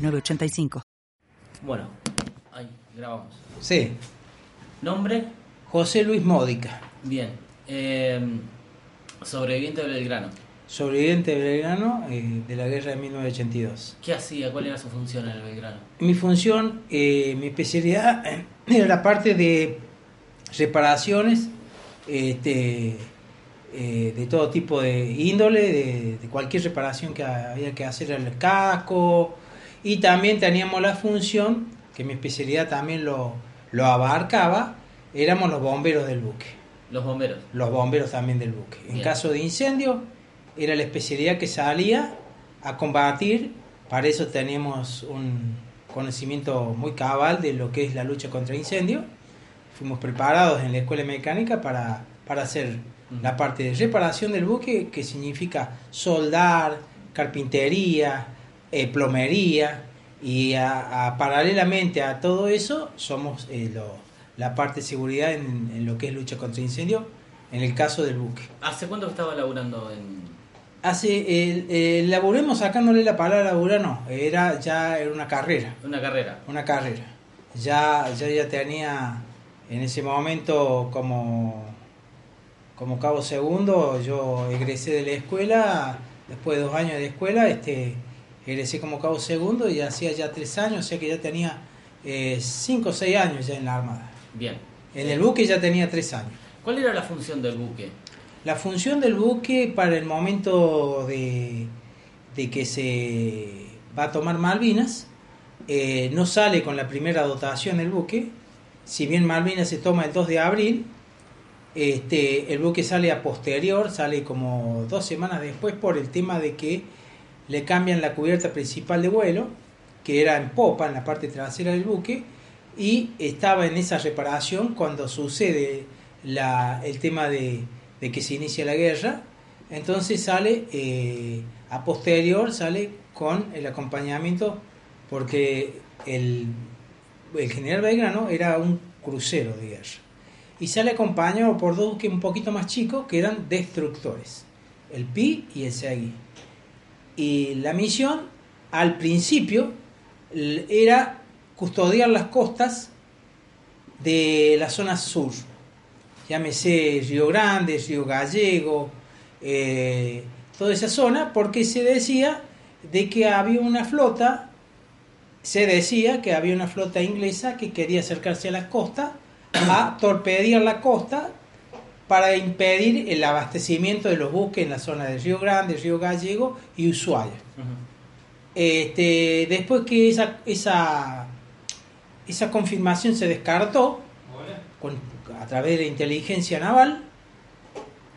985. Bueno, ahí, grabamos. Sí. ¿Nombre? José Luis Módica. Bien. Eh, sobreviviente de Belgrano. Sobreviviente de Belgrano eh, de la guerra de 1982. ¿Qué hacía? ¿Cuál era su función en el Belgrano? Mi función, eh, mi especialidad era la parte de reparaciones este, de todo tipo de índole, de, de, cualquier reparación que había que hacer al casco, y también teníamos la función, que mi especialidad también lo, lo abarcaba, éramos los bomberos del buque. Los bomberos. Los bomberos también del buque. En caso de incendio, era la especialidad que salía a combatir. Para eso teníamos un conocimiento muy cabal de lo que es la lucha contra incendio. Fuimos preparados en la escuela mecánica para, para hacer la parte de reparación del buque, que significa soldar, carpintería, eh, plomería y a, paralelamente a todo eso somos eh, la parte de seguridad en, lo que es lucha contra incendio en el caso del buque. ¿Hace cuánto estaba laburando en...? Hace, eh, laburemos sacándole la palabra laburar, no, era ya era una carrera. Una carrera. Una carrera. Ya, ya, ya tenía en ese momento como, como cabo segundo, yo egresé de la escuela, después de dos años de escuela, este egresé como cabo segundo y hacía ya tres años, o sea que ya tenía eh, cinco o seis años ya en la Armada. Bien. En el buque ya tenía tres años. ¿Cuál era la función del buque? La función del buque para el momento de, de que se va a tomar Malvinas, eh, no sale con la primera dotación el buque, si bien Malvinas se toma el 2 de abril, este, el buque sale a posterior, sale como dos semanas después por el tema de que le cambian la cubierta principal de vuelo, que era en popa, en la parte trasera del buque, y estaba en esa reparación cuando sucede la, el tema de, que se inicia la guerra, entonces sale eh, a posterior, sale con el acompañamiento, porque el, el general Belgrano era un crucero de guerra, y sale acompañado por dos buques un poquito más chicos que eran destructores, el Pi y el Segui y la misión al principio era custodiar las costas de la zona sur, llámese Río Grande, Río Gallego, eh, toda esa zona, porque se decía de que había una flota, se decía que había una flota inglesa que quería acercarse a las costas, a torpedear la costa para impedir el abastecimiento de los buques en la zona de Río Grande, Río Gallego y Ushuaia. este, después que esa, esa, esa confirmación se descartó a través de la inteligencia naval,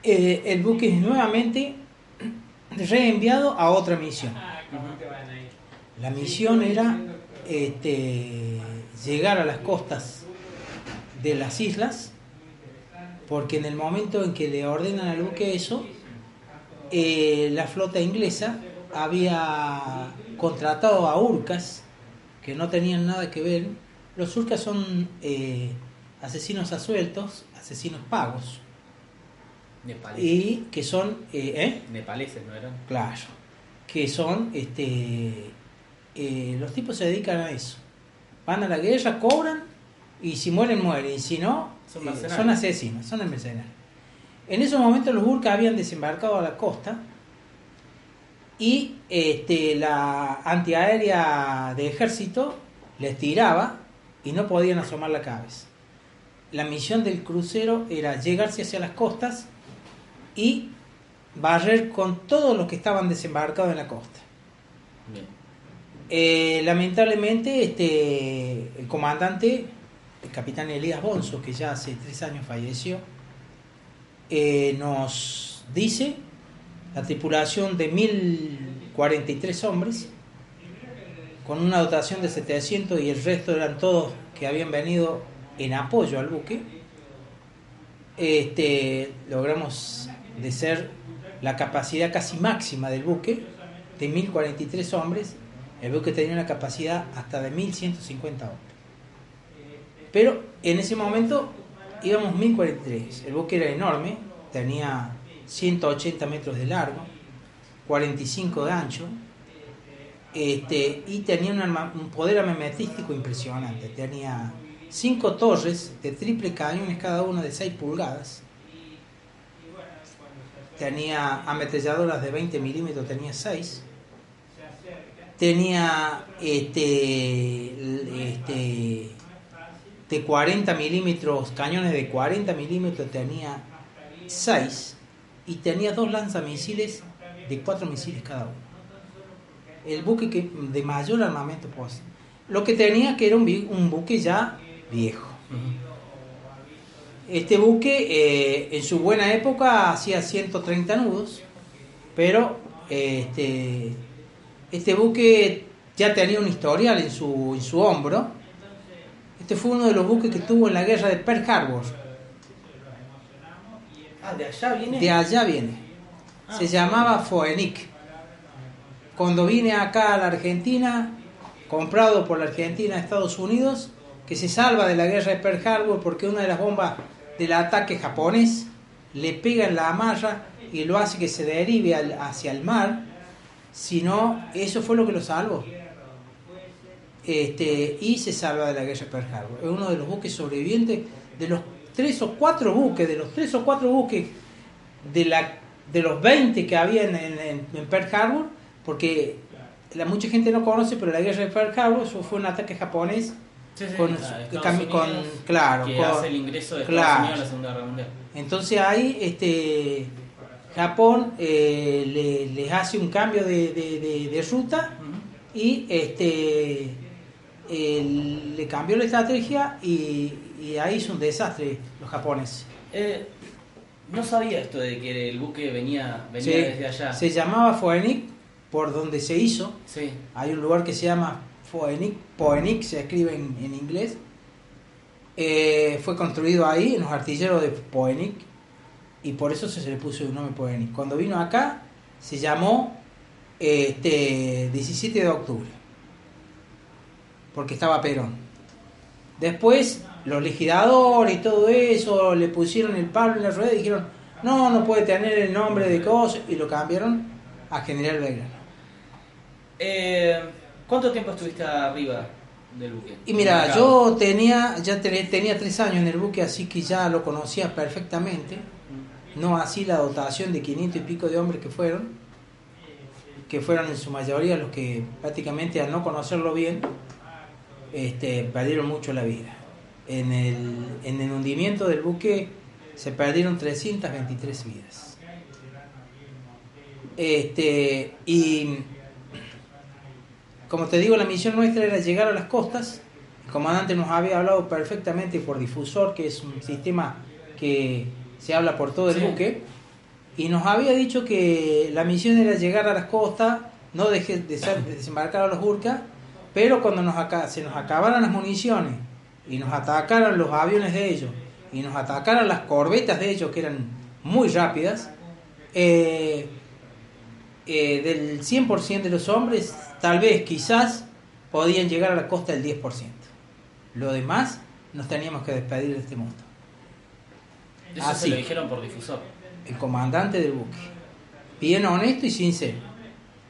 eh, el buque es nuevamente reenviado a otra misión. La misión era este, llegar a las costas de las islas porque en el momento en que le ordenan al buque eso, eh, la flota inglesa había contratado a Urcas, que no tenían nada que ver. Los Urcas son eh, asesinos asueltos, asesinos pagos. Nepaleses. Y que son... ¿eh? Nepaleses, ¿no eran? Claro. Que son... este Los tipos se dedican a eso. Van a la guerra, cobran y si mueren, mueren. Y si no, son, eh, son asesinos, son mercenarios. En esos momentos los burkas habían desembarcado a la costa y este, la antiaérea de ejército les tiraba y no podían asomar la cabeza. La misión del crucero era llegarse hacia las costas y barrer con todos los que estaban desembarcados en la costa. Eh, lamentablemente, este, el comandante el capitán Elías Bonzo, que ya hace tres años falleció, eh, nos dice la tripulación de 1043 hombres con una dotación de 700 y el resto eran todos que habían venido en apoyo al buque, este, logramos de ser la capacidad casi máxima del buque, de 1043 hombres, el buque tenía una capacidad hasta de 1150 hombres. Pero en ese momento íbamos 1043, el buque era enorme, tenía 180 metros de largo, 45 de ancho, este, y tenía un, poder armamentístico impresionante. Tenía cinco torres de triple cañones, cada una de 6 pulgadas. Tenía ametralladoras de 20 milímetros, tenía 6. Tenía este, este, de 40 milímetros, cañones de 40 milímetros, tenía 6. Y tenía dos lanzamisiles de 4 misiles cada uno el buque que, de mayor armamento posible. Lo que tenía que era un, un buque ya viejo. Este buque eh, en su buena época hacía 130 nudos, pero eh, este, este buque ya tenía un historial en su, en su hombro. Este fue uno de los buques que tuvo en la guerra de Pearl Harbor. Ah, de allá viene. De allá viene. Se llamaba Foenic. Cuando vine acá a la Argentina, comprado por la Argentina a Estados Unidos, que se salva de la guerra de Pearl Harbor porque una de las bombas del ataque japonés le pega en la amarra y lo hace que se derive al- hacia el mar. Si no, eso fue lo que lo salvó. Este, y se salva de la guerra de Pearl Harbor. Es uno de los buques sobrevivientes de los tres o cuatro buques, de los tres o cuatro buques de, la, de los 20 que había en, en- en Pearl Harbor, porque la, mucha gente no conoce, pero la guerra de Pearl Harbor eso fue un ataque japonés Sí, sí, con, claro, que con- hace el ingreso de Estados claro. Unidos a la Segunda Guerra Mundial. Entonces ahí este, Japón eh, le- les hace un cambio de, de- de- de ruta y este eh, le cambió la estrategia y, y ahí hizo un desastre los japoneses. Eh, no sabía esto de que el buque venía, venía desde allá. Se llamaba Foenic por donde se hizo. Sí. Hay un lugar que se llama Foenic, Poenic, se escribe en, en inglés. Eh, fue construido ahí en los artilleros de Poenic y por eso se le puso el nombre Poenic. Cuando vino acá se llamó eh, este 17 de octubre porque estaba Perón. Después los legisladores y todo eso le pusieron el palo en la rueda y dijeron no, no puede tener el nombre de cosas y lo cambiaron a General Belgrano. Eh, ¿Cuánto tiempo estuviste arriba del buque? Y mira, yo tenía ya te- tenía tres años en el buque, así que ya lo conocía perfectamente. No así la dotación de 500 y pico de hombres que fueron, que fueron en su mayoría los que prácticamente al no conocerlo bien, este, perdieron mucho la vida. En el, en el hundimiento del buque se perdieron 323 vidas. Este, y como te digo, la misión nuestra era llegar a las costas. El comandante nos había hablado perfectamente por difusor, que es un sistema que se habla por todo el Sí. buque, y nos había dicho que la misión era llegar a las costas, no deje de, desembarcar a los Urcas, pero cuando nos se nos acabaran las municiones y nos atacaran los aviones de ellos y nos atacaran las corbetas de ellos, que eran muy rápidas, eh, eh, del 100% de los hombres, tal vez, quizás, podían llegar a la costa del 10%. Lo demás, nos teníamos que despedir de este mundo. Eso Ah, se lo dijeron por difusor. El comandante del buque. Bien honesto y sincero.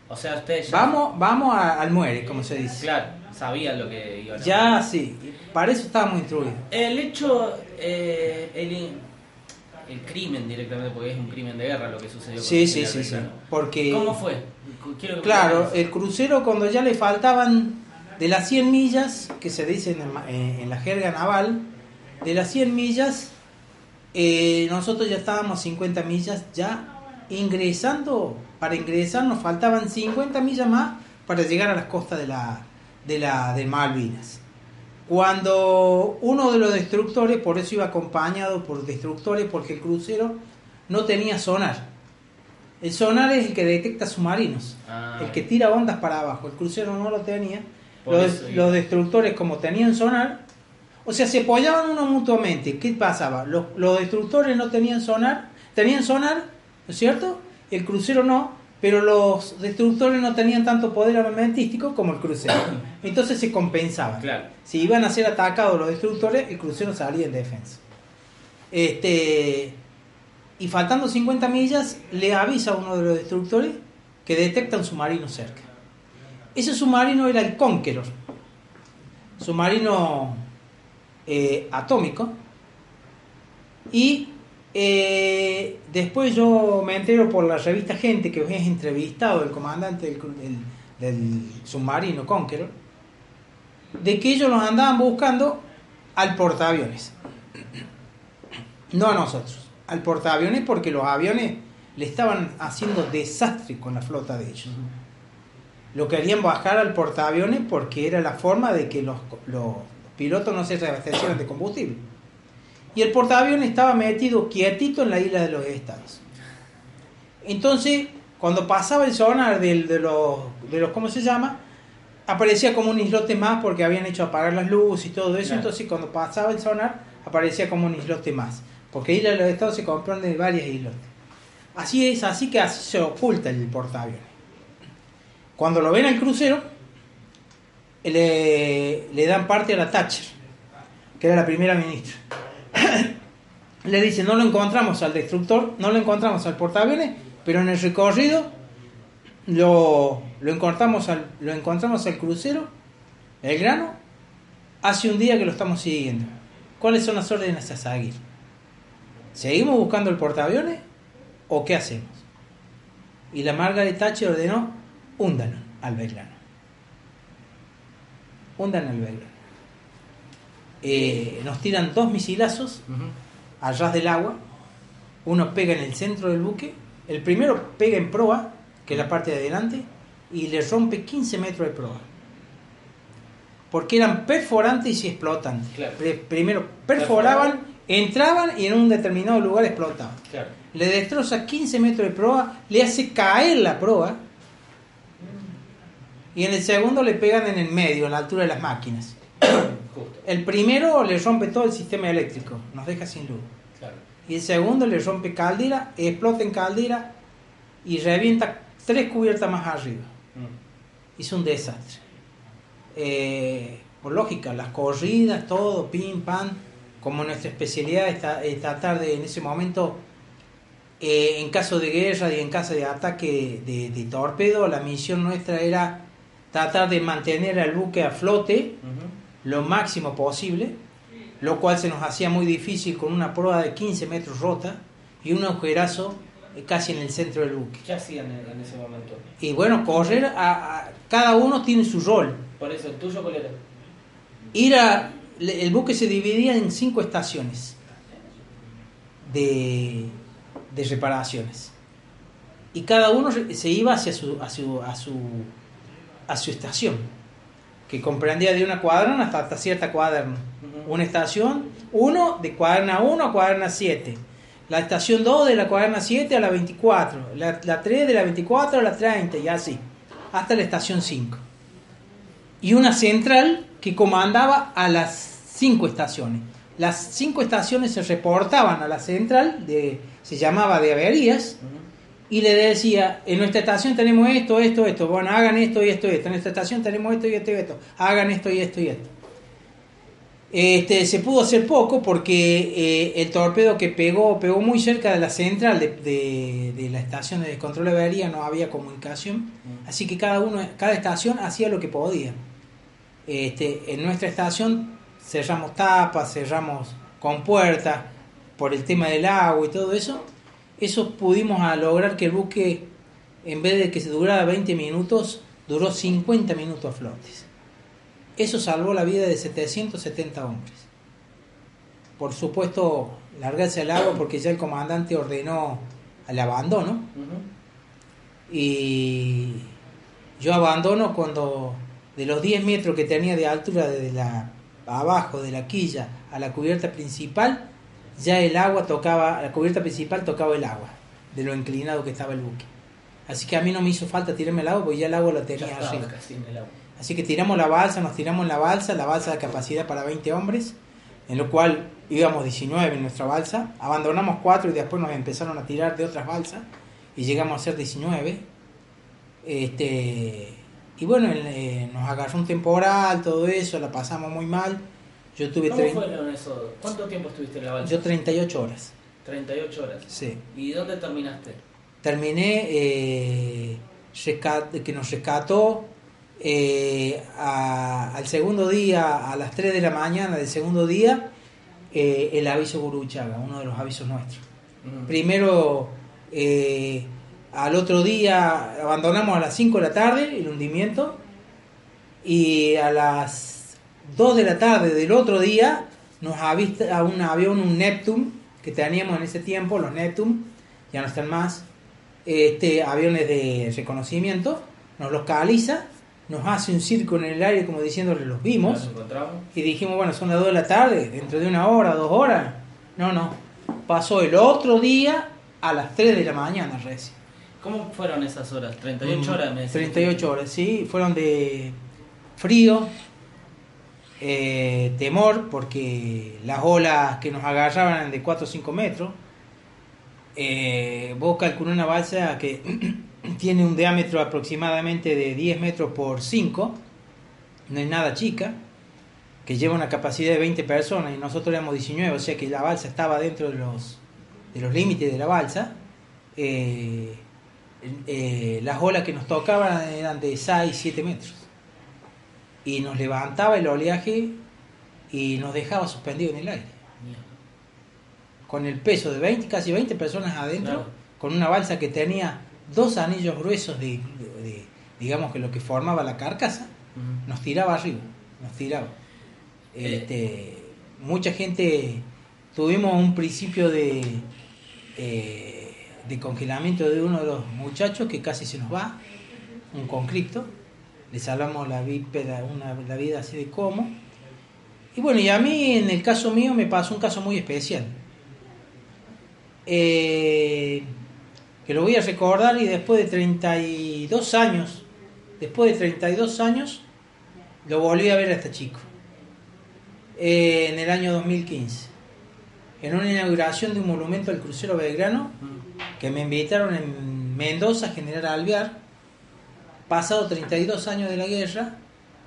O sea, ustedes ya. Vamos, vamos a- al muere, como se dice. Claro, sabían lo que iban a hacer. Ya sí, para eso estábamos instruidos. El hecho, eh, el, el crimen directamente, porque es un crimen de guerra lo que sucedió con Sí, el sí, sí, sí. Porque, ¿Cómo fue? Quiero claro, el crucero cuando ya le faltaban de las 100 millas, que se dicen en, ma- en- en la jerga naval, de las 100 millas, eh, nosotros ya estábamos 50 millas ya ingresando, para ingresar nos faltaban 50 millas más para llegar a las costas de la, de la de Malvinas. Cuando uno de los destructores, por eso iba acompañado por destructores, porque el crucero no tenía sonar. El sonar es el que detecta submarinos, Ah, el que tira ondas para abajo. El crucero no lo tenía los, los destructores como tenían sonar, o sea, se apoyaban uno mutuamente. ¿Qué pasaba? Los, los destructores no tenían sonar, tenían sonar, ¿no es cierto? El crucero no, pero los destructores no tenían tanto poder armamentístico como el crucero. Entonces se compensaban. Claro. Si iban a ser atacados los destructores, el crucero salía en defensa. Este, y faltando 50 millas, le avisa a uno de los destructores que detecta un submarino cerca. Ese submarino era el Conqueror, submarino eh, atómico. Y eh, después yo me entero por la revista Gente que es entrevistado el comandante del, cru- del- submarino Conqueror, de que ellos los andaban buscando al portaaviones. No a nosotros, al portaaviones porque los aviones le estaban haciendo desastre con la flota de ellos. Lo querían bajar al portaaviones porque era la forma de que los, los pilotos no se reabastecieran de combustible. Y el portaaviones estaba metido quietito en la isla de los estados. Entonces, cuando pasaba el sonar del- de, los, de los, ¿cómo se llama? Aparecía como un islote más porque habían hecho apagar las luces y todo eso. Claro. Entonces, cuando pasaba el sonar, aparecía como un islote más. Porque Isla de los Estados se comprende de varias islotes. Así es, así que así se oculta el portaaviones. Cuando lo ven al crucero, le, le dan parte a la Thatcher, que era la primera ministra. le dicen, no lo encontramos al destructor, no lo encontramos al portaaviones, pero en el recorrido lo, lo, encontramos, al, lo encontramos al crucero, el grano, hace un día que lo estamos siguiendo. ¿Cuáles son las órdenes a seguir? ¿Seguimos buscando el portaaviones o qué hacemos? Y la Margaret Thatcher ordenó, húndanlo al Belgrano. Hundan al Belgrano. Eh, nos tiran dos misilazos ras del agua. Uno pega en el centro del buque. El primero pega en proa, que es la parte de adelante, y le rompe 15 metros de proa. Porque eran perforantes y. Claro. Pri- Primero perforaban, entraban y en un determinado lugar explotaban. Claro. Le destroza 15 metros de proa, le hace caer la proa. Y en el segundo le pegan en el medio, a la altura de las máquinas. Justo. El primero le rompe todo el sistema eléctrico, nos deja sin luz. Claro. Y el segundo le rompe caldera, explota en caldera y revienta tres cubiertas más arriba. Mm. Hizo un desastre. Eh, por lógica, las corridas, todo, pim, pam. Como nuestra especialidad es ta- es tratar de, en ese momento, eh, en caso de guerra y en caso de ataque de, de torpedo, la misión nuestra era tratar de mantener al buque a flote Ujú. Lo máximo posible, lo cual se nos hacía muy difícil con una prueba de 15 metros rota y un agujerazo eh, casi en el centro del buque. ¿Qué hacían en, ese momento? Y bueno, correr, a, a- cada uno tiene su rol. Por eso, ¿el tuyo cuál era? Ir a, le- el buque se dividía en cinco estaciones de, de reparaciones. Y cada uno se iba hacia su, a, su, a, su, a su estación, que comprendía de una cuaderna hasta, hasta cierta cuaderna. Ujú. Una estación, uno de cuaderna 1 a cuaderna 7. La estación 2 de la cuaderna 7 a la 24. La, la 3 de la 24 a la 30 y así. Hasta la estación 5. Y una central que comandaba a las 5 estaciones. Las 5 estaciones se reportaban a la central, de, se llamaba de averías, Ujú. Y le decía, en nuestra estación tenemos esto, esto, esto, bueno, hagan esto y esto y esto, en nuestra estación tenemos esto y esto y esto, hagan esto y esto y esto. Este, se pudo hacer poco porque eh, el torpedo que pegó, pegó muy cerca de la central de, de- de la estación de descontrol de avería, no había comunicación, así que cada uno, cada estación hacía lo que podía. Este, en nuestra estación cerramos tapas, cerramos con puertas por el tema del agua y todo eso. Eso pudimos a lograr que el buque, en vez de que se durara 20 minutos, duró 50 minutos a flotes. Eso salvó la vida de 770 hombres. Por supuesto, largarse al agua porque ya el comandante ordenó el abandono. Y yo abandono cuando de los 10 metros que tenía de altura desde la abajo de la quilla a la cubierta principal, ya el agua tocaba, la cubierta principal tocaba el agua, de lo inclinado que estaba el buque. Así que a mí no me hizo falta tirarme el agua porque ya el agua la Ya tenía estaba arriba. Así que tiramos la balsa, nos tiramos en la balsa, la balsa de capacidad para 20 hombres, en lo cual íbamos 19 en nuestra balsa, abandonamos 4 y después nos empezaron a tirar de otras balsas y llegamos a ser 19. Este, y bueno, eh, nos agarró un temporal, todo eso, la pasamos muy mal. Yo tuve ¿Cómo fueron? ¿Cuánto tiempo estuviste en la balsa? yo 38 horas. 38 horas. Sí. ¿Y dónde terminaste? terminé eh, que nos rescató eh, a- al segundo día, a las 3 de la mañana del segundo día, eh, el aviso Guruchaga, uno de los avisos nuestros. Mm. Primero, eh, al otro día, abandonamos a las 5 de la tarde el hundimiento y a las 2 de la tarde del otro día nos avista a un avión, un Neptune, que teníamos en ese tiempo, los Neptune, ya no están más, este, aviones de reconocimiento, nos localiza, nos hace un círculo en el aire como diciéndole los vimos. Y dijimos, bueno, son las 2 de la tarde, dentro de una hora, dos horas. No, no. Pasó el otro día a las 3 de la mañana recién. ¿Cómo fueron esas horas? 38 Mm, horas me decís. 38 horas, sí. Fueron de frío, eh, temor, porque las olas que nos agarraban eran de 4 o 5 metros. Eh, vos calculó una balsa que tiene un diámetro aproximadamente de 10 metros por 5, no es nada chica, que lleva una capacidad de 20 personas y nosotros éramos 19, o sea que la balsa estaba dentro de los, de los límites de la balsa. Eh, eh, las olas que nos tocaban eran de 6, 7 metros. Y nos levantaba el oleaje y nos dejaba suspendido en el aire. Con el peso de 20, casi 20 personas adentro, Claro. con una balsa que tenía dos anillos gruesos de, de- digamos que lo que formaba la carcasa, nos tiraba arriba, nos tiraba. Eh. Este, mucha gente, tuvimos un principio de, eh, de congelamiento de uno de los muchachos que casi se nos va, un conflicto, le salvamos la, vípeda, una, la vida así de como. Y bueno, y a mí en el caso mío me pasó un caso muy especial. Eh, que lo voy a recordar y después de 32 años, después de 32 años, lo volví a ver a este chico. Eh, en el año 2015. En una inauguración de un monumento al crucero Belgrano, Mm. que me invitaron en Mendoza, General Alvear, pasado 32 años de la guerra,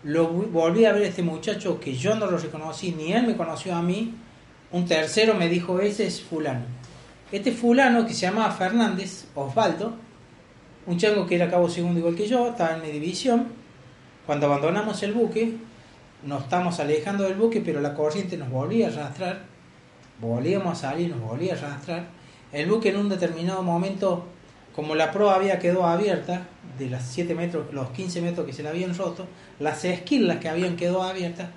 lo volví a ver este muchacho que yo no lo reconocí, ni él me conoció a mí, un tercero me dijo, ese es fulano. Este fulano que se llamaba Fernández, Osvaldo, un chango que era cabo segundo igual que yo, estaba en mi división, cuando abandonamos el buque, nos estamos alejando del buque, pero la corriente nos volvía a arrastrar, volvíamos a salir, nos volvía a arrastrar. El buque en un determinado momento, como la proa había quedado abierta, de las 7 metros, los 15 metros que se le habían roto, las esquilas que habían quedado abiertas,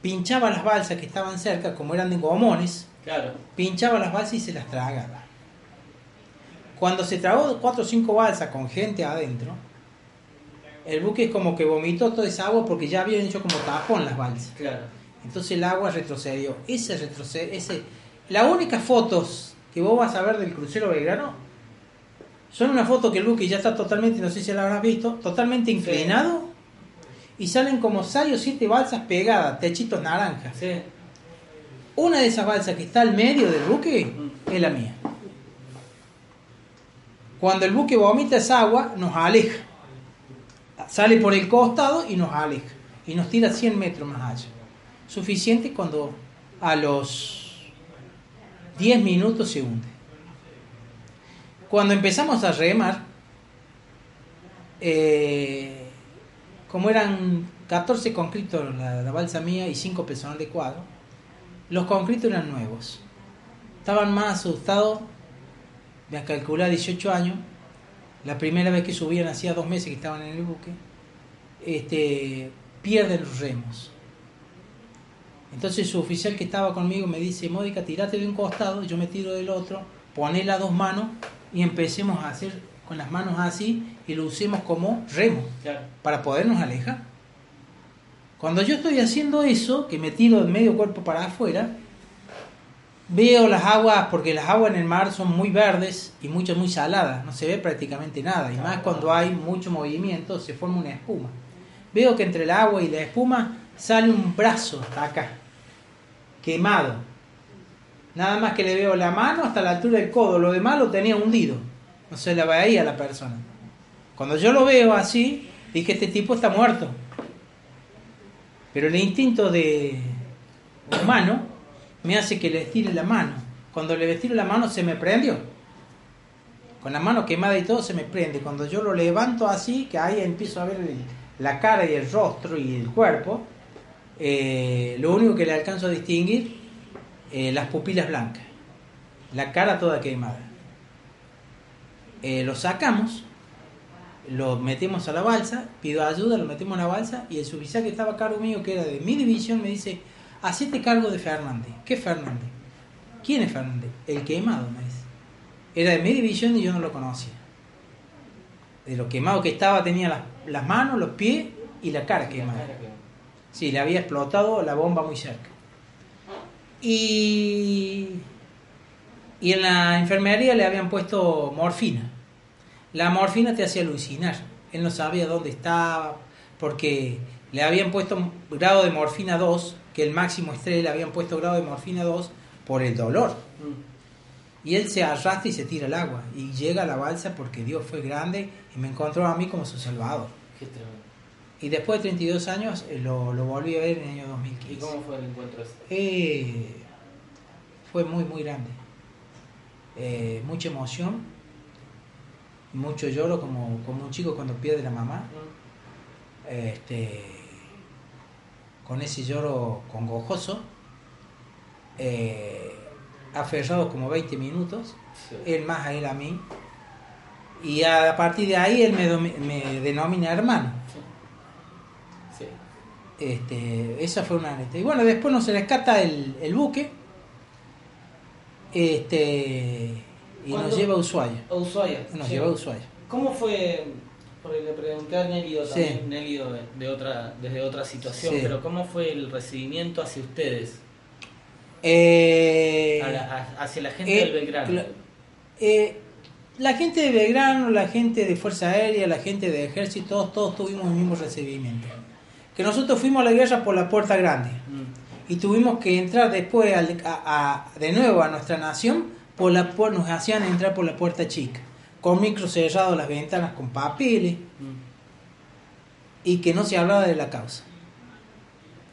pinchaba las balsas que estaban cerca, como eran de gomones, Claro. pinchaba las balsas y se las tragaba. Cuando se tragó cuatro o cinco balsas con gente adentro, el buque es como que vomitó toda esa agua porque ya habían hecho como tapón las balsas. Claro. Entonces el agua retrocedió. Ese retrocede, ese, las únicas fotos que vos vas a ver del crucero Belgrano son una foto que el buque ya está totalmente, no sé si la habrás visto, totalmente inclinado y salen como seis o siete balsas pegadas, techitos naranjas. Sí. Una de esas balsas que está al medio del buque Mm. es la mía. Cuando el buque vomita esa agua, nos aleja. Sale por el costado y nos aleja. Y nos tira 100 metros más allá. Suficiente cuando a los 10 minutos se hunde. Cuando empezamos a remar, eh, como eran 14 conscriptos la, la balsa mía y 5 personal de cuadro, los conscriptos eran nuevos. Estaban más asustados, me a calcular 18 años, la primera vez que subían hacía dos meses que estaban en el buque, este, pierden los remos. Entonces su oficial que estaba conmigo me dice, Módica, tirate de un costado, yo me tiro del otro, poné las dos manos y empecemos a hacer con las manos así y lo usemos como remo Claro. para podernos alejar. Cuando yo estoy haciendo eso, que me tiro de medio cuerpo para afuera, veo las aguas, porque las aguas en el mar son muy verdes y muchas muy saladas, no se ve prácticamente nada, y más cuando hay mucho movimiento se forma una espuma. veo que entre el agua y la espuma sale un brazo hasta acá, quemado. Nada más que le veo la mano hasta la altura del codo, lo demás lo tenía hundido. No se la veía la persona. Cuando yo lo veo así, dije, este tipo está muerto. Pero el instinto de humano me hace que le estire la mano. Cuando le estiro la mano se me prendió. Con la mano quemada y todo se me prende. Cuando yo lo levanto así, que ahí empiezo a ver la cara y el rostro y el cuerpo, eh, lo único que le alcanzo a distinguir, eh, las pupilas blancas. La cara toda quemada. Eh, lo sacamos, lo metemos a la balsa, pido ayuda, lo metemos a la balsa y el suboficial que estaba a cargo mío, que era de mi división, me dice, hacete cargo de Fernández. ¿Qué Fernández? ¿Quién es Fernández? El quemado, me dice. Era de mi división y yo no lo conocía. De lo quemado que estaba tenía las, las manos, los pies y la cara quemada. Sí, le había explotado la bomba muy cerca. Y, y en la enfermería le habían puesto morfina. La morfina te hacía alucinar. Él no sabía dónde estaba, porque le habían puesto grado de morfina 2, que el máximo estrés le habían puesto grado de morfina 2 por el dolor. Mm. Y él se arrastra y se tira al agua. Y llega a la balsa porque Dios fue grande y me encontró a mí como su salvador. Y después de 32 años eh, lo, lo, volví a ver en el año 2015. ¿Y cómo fue el encuentro? Eh, fue muy, muy grande. Eh, mucha emoción, mucho lloro como, como un chico cuando pierde la mamá. Este, con ese lloro congojoso, eh, aferrado como 20 minutos, él más a él a mí, y a partir de ahí él me, denomina hermano. Este, esa fue una Y bueno, después nos rescata el, el buque este, y nos lleva a Ushuaia. A Ushuaia. Nos lleva a Ushuaia. ¿Cómo fue porque le pregunté a Nelido también, de, otra, desde otra situación, pero ¿cómo fue el recibimiento hacia ustedes? Eh, hacia la gente del Belgrano. Eh, la gente de Belgrano, la gente de Fuerza Aérea, la gente de Ejército, todos, todos tuvimos el mismo recibimiento. Que nosotros fuimos a la guerra por la puerta grande mm. y tuvimos que entrar después de nuevo a nuestra nación, por la, por, nos hacían entrar por la puerta chica con micro cerrado las ventanas con papeles mm. y que no se hablaba de la causa.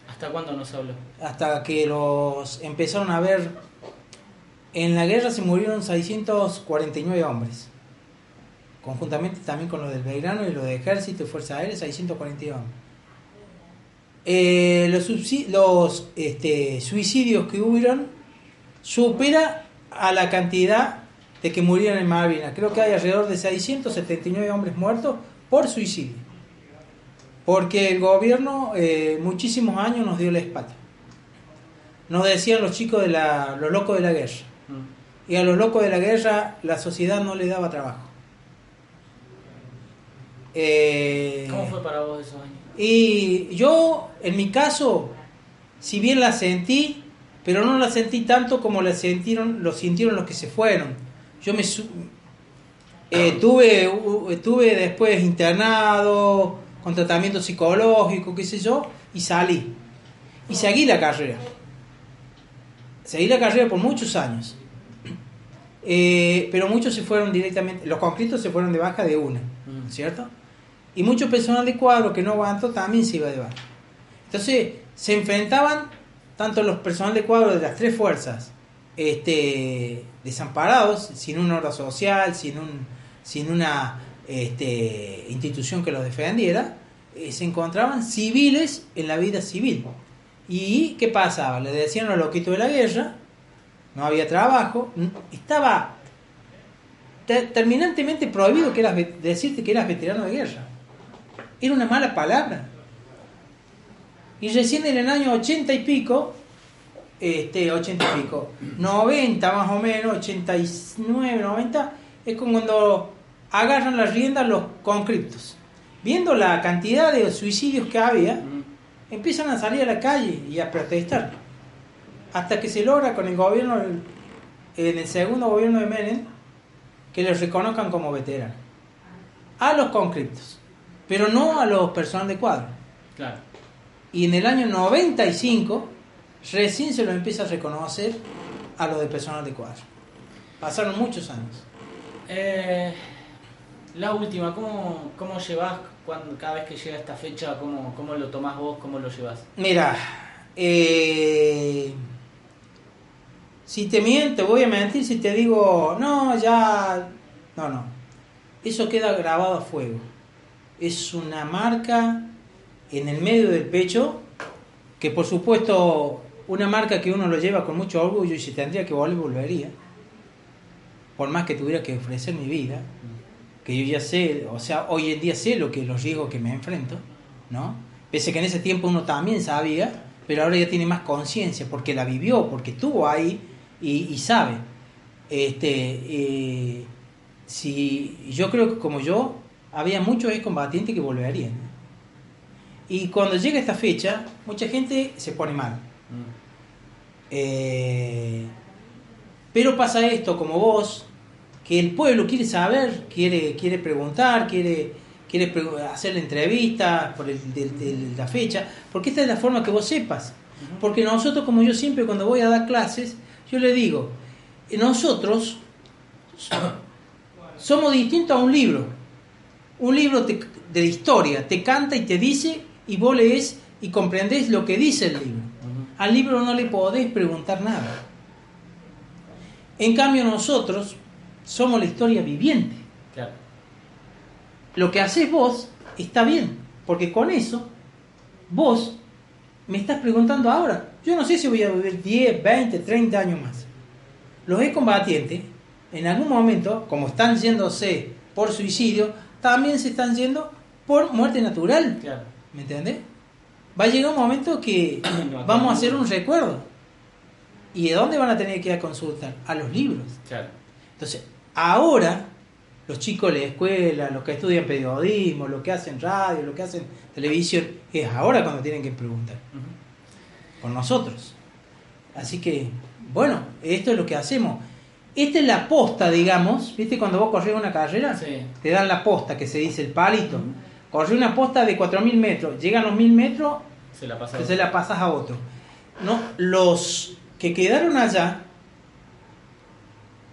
¿Hasta cuándo no se habló? Hasta que los empezaron a ver. En la guerra se murieron 649 hombres. Conjuntamente también con los del Belgrano y los de Ejército y Fuerza Aérea, 649 hombres. Eh, los, los este, suicidios que hubieron supera a la cantidad de que murieron en Malvinas. Creo que hay alrededor de 679 hombres muertos por suicidio. Porque el gobierno eh, muchísimos años nos dio la espalda. Nos decían los chicos de la, los locos de la guerra. Mm. Y a los locos de la guerra la sociedad no les daba trabajo. Eh, ¿Cómo fue para vos esos años? Y yo, en mi caso, si bien la sentí, pero no la sentí tanto como la sintieron, lo sintieron los que se fueron yo me eh, tuve, estuve después internado con tratamiento psicológico, qué sé yo, y salí. Y seguí la carrera. Seguí la carrera por muchos años. Eh, pero muchos se fueron directamente, los conscritos se fueron de baja de una, mm. ¿cierto? Y mucho personal de cuadro que no aguantó también se iba de baja. Entonces se enfrentaban tanto los personal de cuadro de las tres fuerzas, este, desamparados, sin una obra social, sin, un, sin una este, institución que los defendiera, eh, se encontraban civiles en la vida civil. ¿Y qué pasaba? Le decían los loquitos de la guerra, no había trabajo, estaba terminantemente prohibido que eras, decirte que eras veterano de guerra. Era una mala palabra. Y recién en el año ochenta y pico, este, 80 y pico, 90 más o menos, 89, 90, es como cuando agarran las riendas los conscriptos. Viendo la cantidad de suicidios que había, empiezan a salir a la calle y a protestar. Hasta que se logra con el gobierno, en el segundo gobierno de Menem, que les reconozcan como veteranos. A los conscriptos, pero no a los personal de cuadro. Y en el año 95 recién se lo empieza a reconocer a lo de personal de cuadro. Pasaron muchos años. Eh, la última, ¿cómo, cómo llevas cuando, cada vez que llega esta fecha? ¿Cómo, cómo lo tomás vos? ¿Cómo lo llevas? Mira, eh, si te miento, voy a mentir si te digo, no, ya, no, no. Eso queda grabado a fuego. Es una marca en el medio del pecho que por supuesto una marca que uno lo lleva con mucho orgullo y si tendría que volver, volvería. Por más que tuviera que ofrecer mi vida, que yo ya sé, o sea, hoy en día sé lo que los riesgos que me enfrento, ¿no? Pese que en ese tiempo uno también sabía, pero ahora ya tiene más conciencia porque la vivió, porque estuvo ahí y, sabe. Este, eh, si yo creo que como yo, había muchos excombatientes que volverían. Y cuando llega esta fecha, mucha gente se pone mal. Mm. Eh, pero pasa esto, como vos, que el pueblo quiere saber, quiere, quiere preguntar, quiere, quiere hacer la entrevista por la fecha, porque esta es la forma que vos sepas. Porque nosotros, como yo siempre cuando voy a dar clases, yo le digo, nosotros somos distintos a un libro. Un libro de historia te canta y te dice y vos lees y comprendés lo que dice el libro. Al libro no le podés preguntar nada. En cambio nosotros somos la historia viviente. Lo que haces vos está bien, porque con eso vos me estás preguntando ahora. Yo no sé si voy a vivir 10, 20, 30 años más. Los excombatientes, en algún momento, como están yéndose por suicidio, también se están yendo por muerte natural. ¿Me entiendes? va a llegar un momento que vamos a hacer un recuerdo. ¿Y de dónde van a tener que ir a consultar? A los libros. Entonces, ahora, los chicos de la escuela, los que estudian periodismo, los que hacen radio, los que hacen televisión, es ahora cuando tienen que preguntar. Con nosotros. Así que, bueno, esto es lo que hacemos. Esta es la posta, digamos, ¿viste? Cuando vos corres una carrera, te dan la posta, que se dice el palito. Corre una posta de 4.000 metros, llegan los 1.000 metros, se la, se la pasas a otro. No, los que quedaron allá,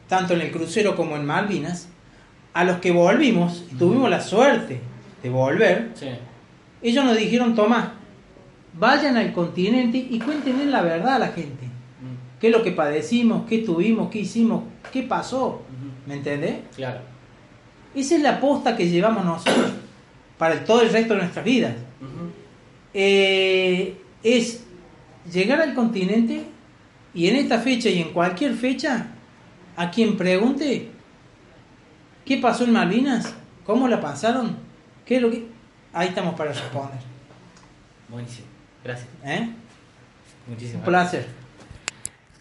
tanto en el crucero como en Malvinas, a los que volvimos, y tuvimos la suerte de volver, ellos nos dijeron, Tomás, vayan al continente y cuéntenle la verdad a la gente. ¿Qué es lo que padecimos? ¿Qué tuvimos? ¿Qué hicimos? ¿Qué pasó? ¿Me entendés? Claro. Esa es la posta que llevamos nosotros para todo el resto de nuestras vidas. Eh, es llegar al continente y en esta fecha y en cualquier fecha, a quien pregunte qué pasó en Malvinas, cómo la pasaron, qué es lo que... Ahí estamos para responder. Buenísimo, gracias. ¿Eh? Muchísimas Un placer.